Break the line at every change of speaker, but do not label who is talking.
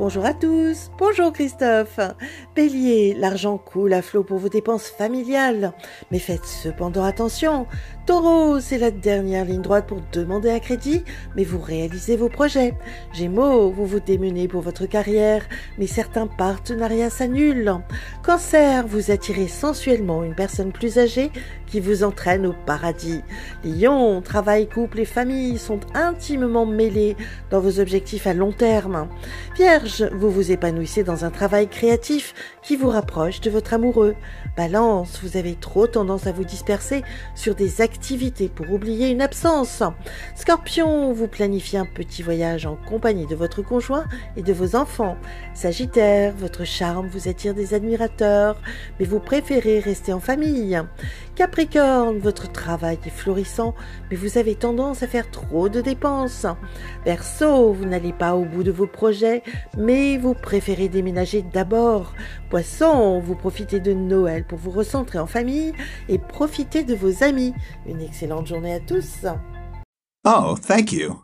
Bonjour à tous. Bonjour Christophe. Bélier, l'argent coule à flot pour vos dépenses familiales. Mais faites cependant attention. Taureau, c'est la dernière ligne droite pour demander un crédit, mais vous réalisez vos projets. Gémeaux, vous vous démenez pour votre carrière, mais certains partenariats s'annulent. Cancer, vous attirez sensuellement une personne plus âgée qui vous entraîne au paradis. Lion, travail, couple et famille sont intimement mêlés dans vos objectifs à long terme. Vierge, vous vous épanouissez dans un travail créatif qui vous rapproche de votre amoureux. Balance, vous avez trop tendance à vous disperser sur des activités pour oublier une absence. Scorpion, vous planifiez un petit voyage en compagnie de votre conjoint et de vos enfants. Sagittaire, votre charme vous attire des admirateurs, mais vous préférez rester en famille. Capricorne, votre travail est florissant, mais vous avez tendance à faire trop de dépenses. Verseau, vous n'allez pas au bout de vos projets, mais vous préférez déménager d'abord. Poisson, vous profitez de Noël pour vous recentrer en famille et profiter de vos amis. Une excellente journée à tous.
Oh, thank you.